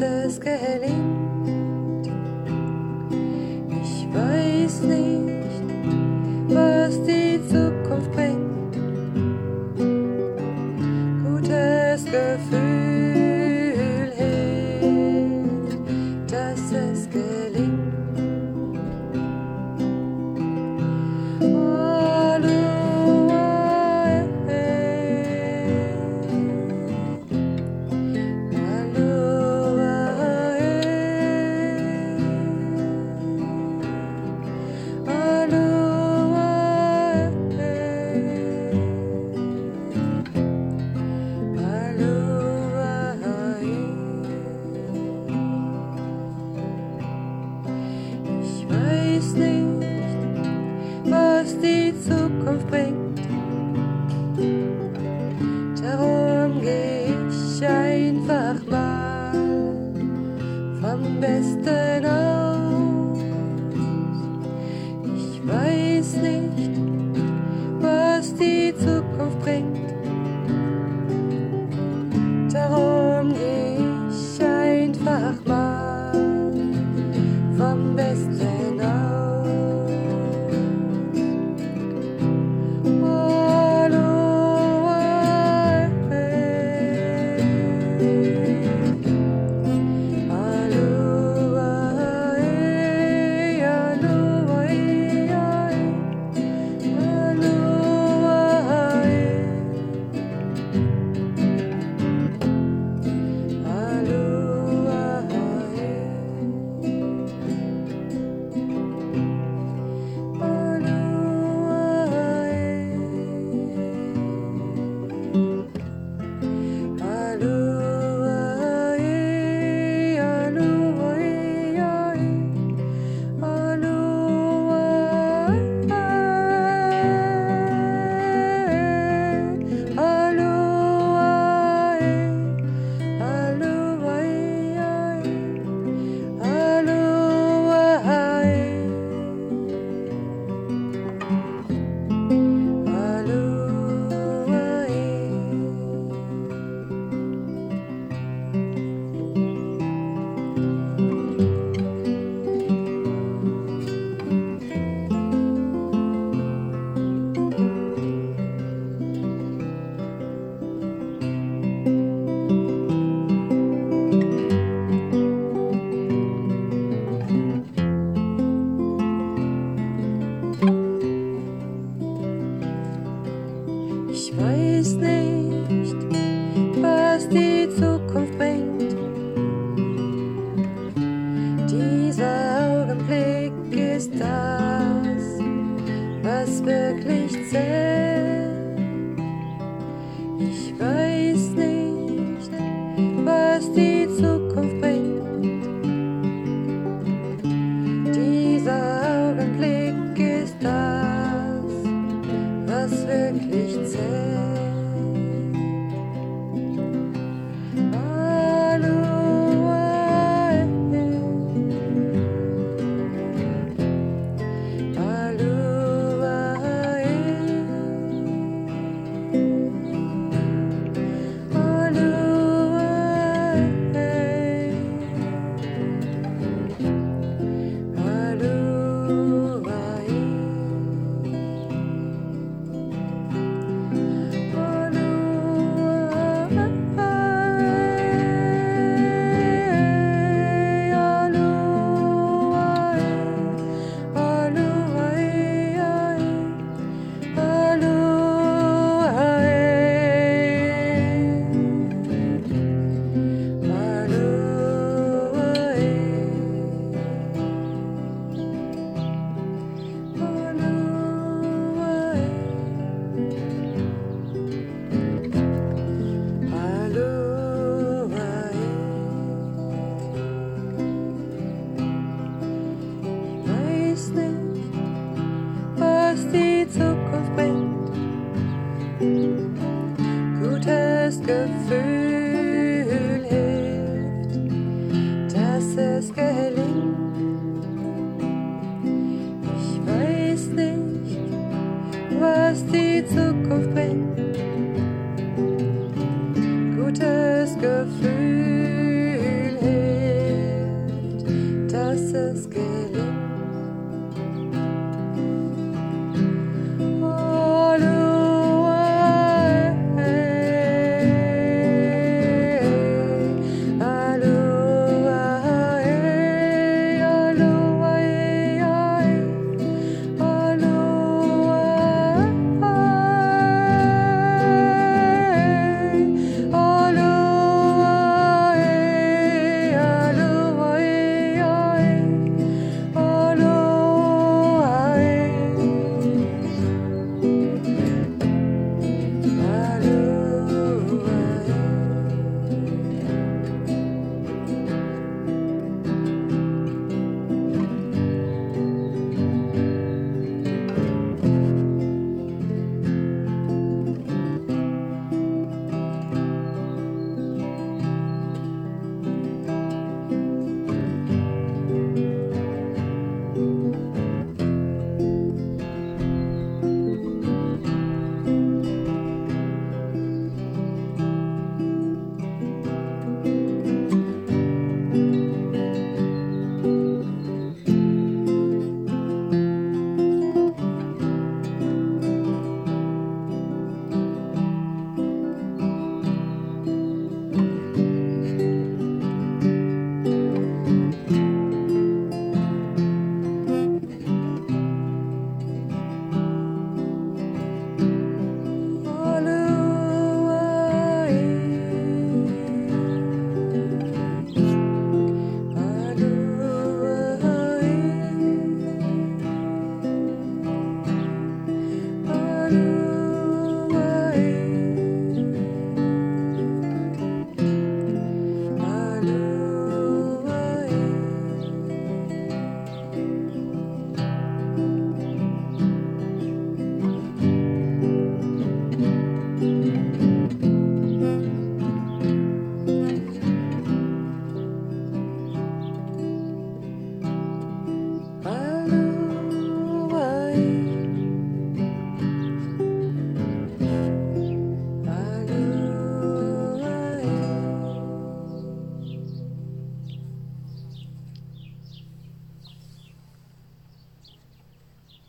dass just the look of pain.